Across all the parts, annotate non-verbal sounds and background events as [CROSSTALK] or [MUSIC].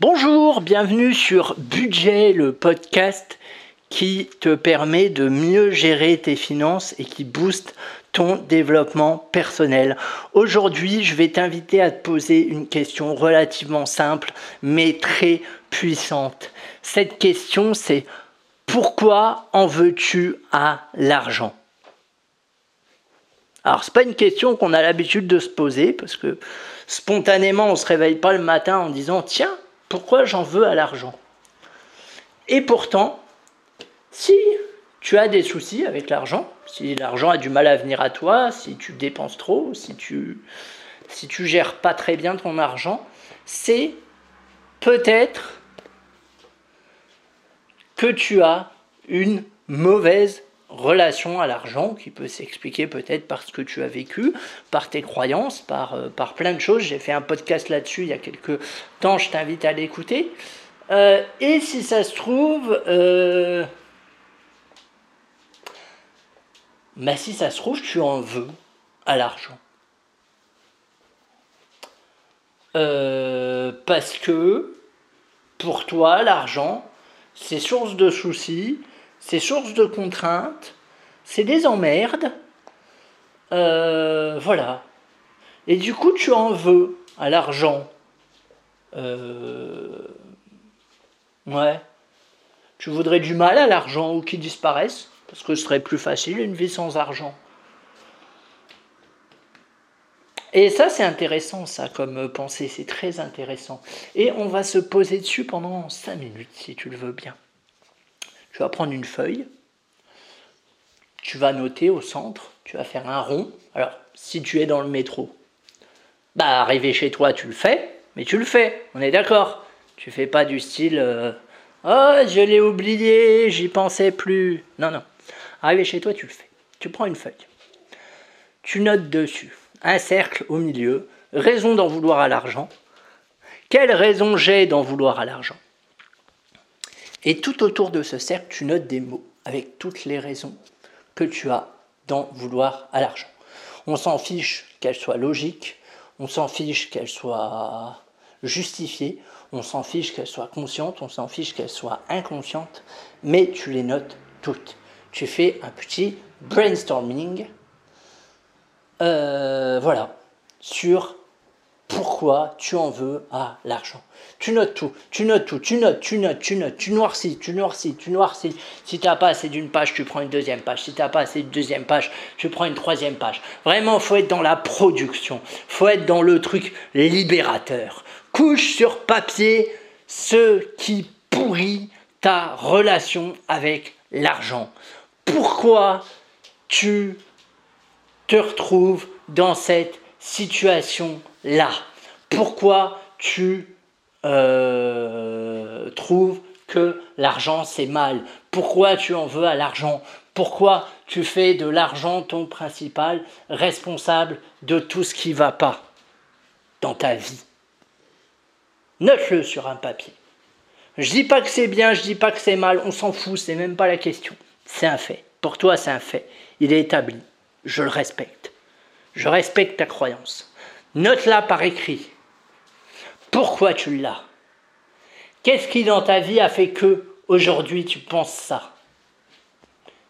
Bonjour, bienvenue sur Budget, le podcast qui te permet de mieux gérer tes finances et qui booste ton développement personnel. Aujourd'hui, je vais t'inviter à te poser une question relativement simple mais très puissante. Cette question, c'est pourquoi en veux-tu à l'argent? Alors, c'est pas une question qu'on a l'habitude de se poser parce que spontanément, on se réveille pas le matin en disant tiens, pourquoi j'en veux à l'argent? Et pourtant, si tu as des soucis avec l'argent, si l'argent a du mal à venir à toi, si tu dépenses trop, si tu si tu gères pas très bien ton argent, c'est peut-être que tu as une mauvaise relation à l'argent qui peut s'expliquer peut-être par ce que tu as vécu, par tes croyances, par, euh, par plein de choses. J'ai fait un podcast là-dessus il y a quelques temps, je t'invite à l'écouter. Euh, et si ça se trouve, euh, Mais si ça se trouve, tu en veux à l'argent. Euh, parce que pour toi, l'argent, c'est source de soucis, c'est source de contraintes, c'est des emmerdes. Euh, voilà. Et du coup, tu en veux à l'argent. Euh, ouais. Tu voudrais du mal à l'argent ou qu'il disparaisse parce que ce serait plus facile une vie sans argent. Et ça, c'est intéressant, ça, comme pensée, c'est très intéressant. Et on va se poser dessus pendant 5 minutes, si tu le veux bien. Tu vas prendre une feuille, tu vas noter au centre, tu vas faire un rond. Alors, si tu es dans le métro, bah, arriver chez toi, tu le fais, mais tu le fais, on est d'accord. Tu fais pas du style, euh, oh, je l'ai oublié, j'y pensais plus. Non, non. Arrivé chez toi, tu le fais. Tu prends une feuille. Tu notes dessus un cercle au milieu, raison d'en vouloir à l'argent. Quelle raison j'ai d'en vouloir à l'argent? Et tout autour de ce cercle, tu notes des mots avec toutes les raisons que tu as d'en vouloir à l'argent. On s'en fiche qu'elles soient logiques, on s'en fiche qu'elles soient justifiées, on s'en fiche qu'elles soient conscientes, on s'en fiche qu'elles soient inconscientes, mais tu les notes toutes tu fais un petit brainstorming, euh, voilà, sur pourquoi tu en veux à l'argent? Tu notes tout, tu notes tout, tu notes, tu notes, tu notes, tu noircis, tu noircis, tu noircis. Si tu n'as pas assez d'une page, tu prends une deuxième page. Si tu n'as pas assez d'une deuxième page, tu prends une troisième page. Vraiment, faut être dans la production, faut être dans le truc libérateur. Couche sur papier ce qui pourrit ta relation avec l'argent pourquoi tu te retrouves dans cette situation-là. Pourquoi tu euh, trouves que l'argent c'est mal? Pourquoi tu en veux à l'argent? Pourquoi tu fais de l'argent ton principal responsable de tout ce qui va pas dans ta vie? Note-le sur un papier. Je dis pas que c'est bien, je dis pas que c'est mal, on s'en fout, c'est même pas la question. C'est un fait. Pour toi, c'est un fait. Il est établi. Je le respecte. Je respecte ta croyance. Note-la par écrit. Pourquoi tu l'as? Qu'est-ce qui dans ta vie a fait que aujourd'hui tu penses ça?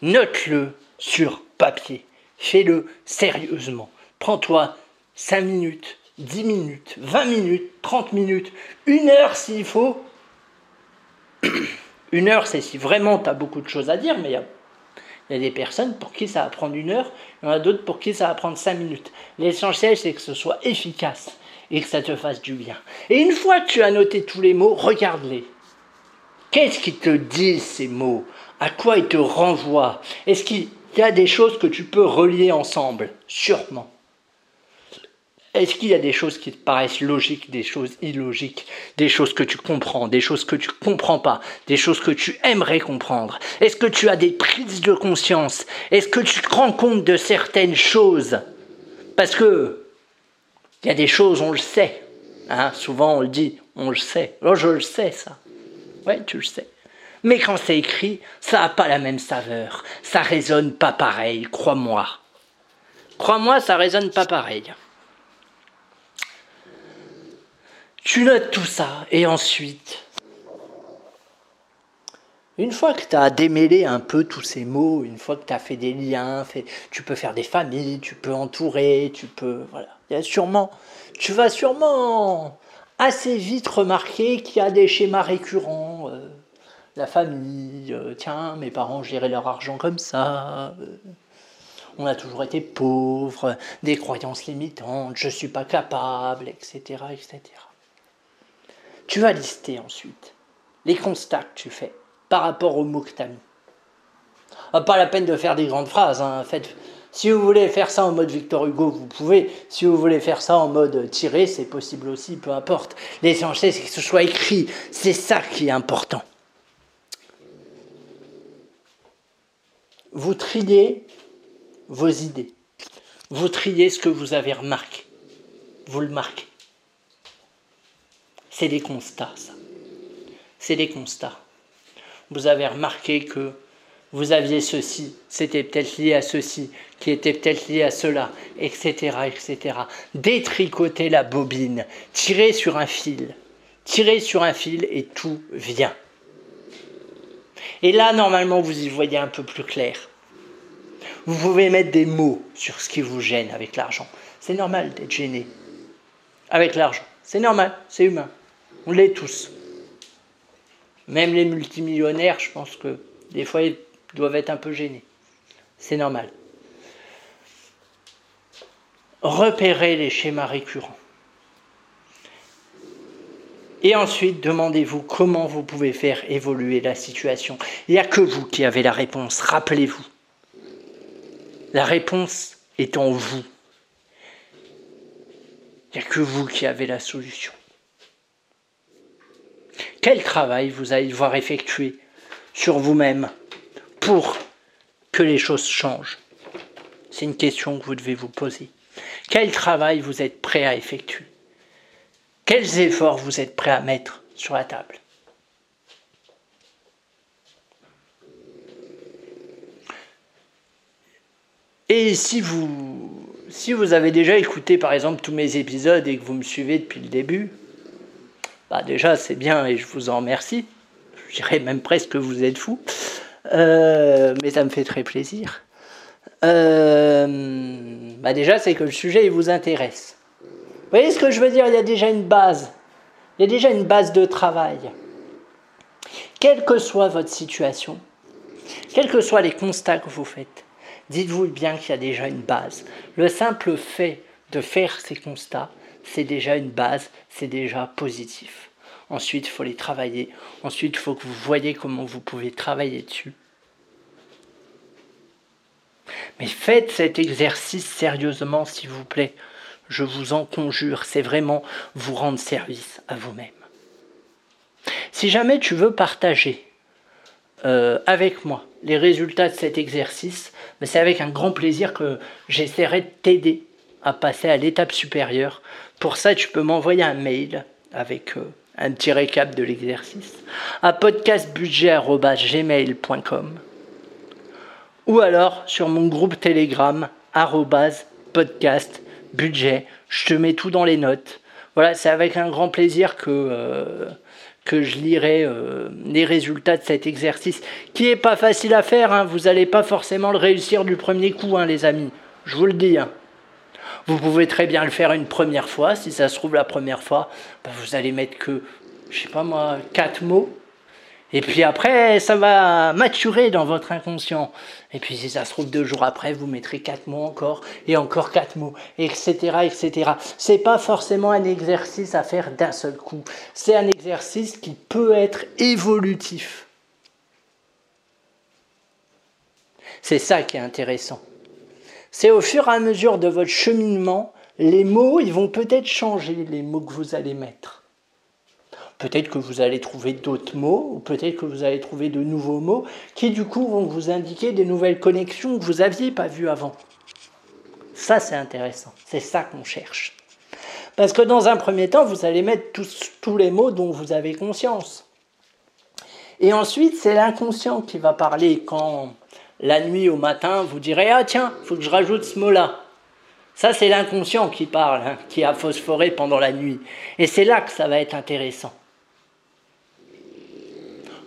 Note-le sur papier. Fais-le sérieusement. Prends-toi 5 minutes, 10 minutes, 20 minutes, 30 minutes, une heure s'il faut. [COUGHS] Une heure, c'est si vraiment tu as beaucoup de choses à dire, mais il y a il y a des personnes pour qui ça va prendre une heure, il y en a d'autres pour qui ça va prendre cinq minutes. L'essentiel, c'est que ce soit efficace et que ça te fasse du bien. Et une fois que tu as noté tous les mots, regarde-les. Qu'est-ce qui te disent ces mots? À quoi ils te renvoient? Est-ce qu'il y a des choses que tu peux relier ensemble? Sûrement. Est-ce qu'il y a des choses qui te paraissent logiques, des choses illogiques, des choses que tu comprends, des choses que tu comprends pas, des choses que tu aimerais comprendre? Est-ce que tu as des prises de conscience? Est-ce que tu te rends compte de certaines choses? Parce que il y a des choses, on le sait. Hein, souvent on le dit, on le sait. Oh, je le sais ça. Ouais, tu le sais. Mais quand c'est écrit, ça n'a pas la même saveur. Ça résonne pas pareil, crois-moi. Crois-moi, ça résonne pas pareil. Tu notes tout ça et ensuite, une fois que tu as démêlé un peu tous ces mots, une fois que tu as fait des liens, tu peux faire des familles, tu peux entourer, tu peux. Voilà. Il y a sûrement, tu vas sûrement assez vite remarquer qu'il y a des schémas récurrents. Euh, la famille, euh, tiens, mes parents géraient leur argent comme ça. Euh, on a toujours été pauvres, des croyances limitantes, je ne suis pas capable, etc., etc. Tu vas lister ensuite les constats que tu fais par rapport aux mots que tu as mis. Ah, pas la peine de faire des grandes phrases. Hein. Si vous voulez faire ça en mode Victor Hugo, vous pouvez. Si vous voulez faire ça en mode tiré, c'est possible aussi, peu importe. L'essentiel, c'est que ce soit écrit. C'est ça qui est important. Vous triez vos idées. Vous triez ce que vous avez remarqué. Vous le marquez. C'est des constats, ça. C'est des constats. Vous avez remarqué que vous aviez ceci, c'était peut-être lié à ceci, qui était peut-être lié à cela, etc., etc. Détricoter la bobine, tirer sur un fil, tirer sur un fil et tout vient. Et là, normalement, vous y voyez un peu plus clair. Vous pouvez mettre des mots sur ce qui vous gêne avec l'argent. C'est normal d'être gêné avec l'argent. C'est normal, c'est humain. On l'est tous. Même les multimillionnaires, je pense que des fois, ils doivent être un peu gênés. C'est normal. Repérez les schémas récurrents. Et ensuite, demandez-vous comment vous pouvez faire évoluer la situation. Il n'y a que vous qui avez la réponse, rappelez-vous. La réponse est en vous. Il n'y a que vous qui avez la solution. Quel travail vous allez devoir effectuer sur vous-même pour que les choses changent? C'est une question que vous devez vous poser. Quel travail vous êtes prêt à effectuer? Quels efforts vous êtes prêt à mettre sur la table? Et si vous, si vous avez déjà écouté par exemple tous mes épisodes et que vous me suivez depuis le début, bah déjà c'est bien et je vous en remercie. Je dirais même presque que vous êtes fou. Euh, mais ça me fait très plaisir. Euh, bah déjà c'est que le sujet vous intéresse. Vous voyez ce que je veux dire? Il y a déjà une base. Il y a déjà une base de travail. Quelle que soit votre situation, quels que soient les constats que vous faites, dites-vous bien qu'il y a déjà une base. Le simple fait de faire ces constats, c'est déjà une base, c'est déjà positif. Ensuite, il faut les travailler. Ensuite, il faut que vous voyez comment vous pouvez travailler dessus. Mais faites cet exercice sérieusement, s'il vous plaît. Je vous en conjure, c'est vraiment vous rendre service à vous-même. Si jamais tu veux partager euh, avec moi les résultats de cet exercice, mais c'est avec un grand plaisir que j'essaierai de t'aider à passer à l'étape supérieure. Pour ça, tu peux m'envoyer un mail avec euh, un petit récap de l'exercice à podcastbudget.gmail.com ou alors sur mon groupe Telegram podcastbudget. Je te mets tout dans les notes. Voilà, c'est avec un grand plaisir que... Euh, que je lirai euh, les résultats de cet exercice, qui n'est pas facile à faire, hein. vous n'allez pas forcément le réussir du premier coup, hein, les amis, je vous le dis. Hein. Vous pouvez très bien le faire une première fois, si ça se trouve la première fois, bah, vous allez mettre que, je sais pas moi, quatre mots, et puis après, ça va maturer dans votre inconscient. Et puis si ça se trouve deux jours après, vous mettrez quatre mots encore, et encore quatre mots, etc., etc. C'est pas forcément un exercice à faire d'un seul coup. C'est un exercice qui peut être évolutif. C'est ça qui est intéressant. C'est au fur et à mesure de votre cheminement, les mots, ils vont peut-être changer, les mots que vous allez mettre. Peut-être que vous allez trouver d'autres mots, ou peut-être que vous allez trouver de nouveaux mots qui du coup vont vous indiquer des nouvelles connexions que vous n'aviez pas vues avant. Ça, c'est intéressant. C'est ça qu'on cherche. Parce que dans un premier temps, vous allez mettre tous, tous les mots dont vous avez conscience. Et ensuite, c'est l'inconscient qui va parler quand la nuit au matin, vous direz Ah tiens, faut que je rajoute ce mot-là. Ça, c'est l'inconscient qui parle, hein, qui a phosphoré pendant la nuit. Et c'est là que ça va être intéressant.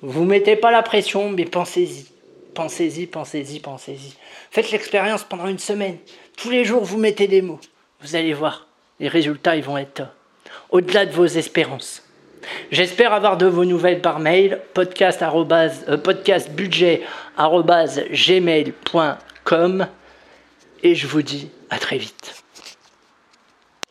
Vous mettez pas la pression, mais pensez-y. Pensez-y, pensez-y, pensez-y. Faites l'expérience pendant une semaine. Tous les jours, vous mettez des mots. Vous allez voir, les résultats, ils vont être au-delà de vos espérances. J'espère avoir de vos nouvelles par mail, podcast euh, et je vous dis à très vite.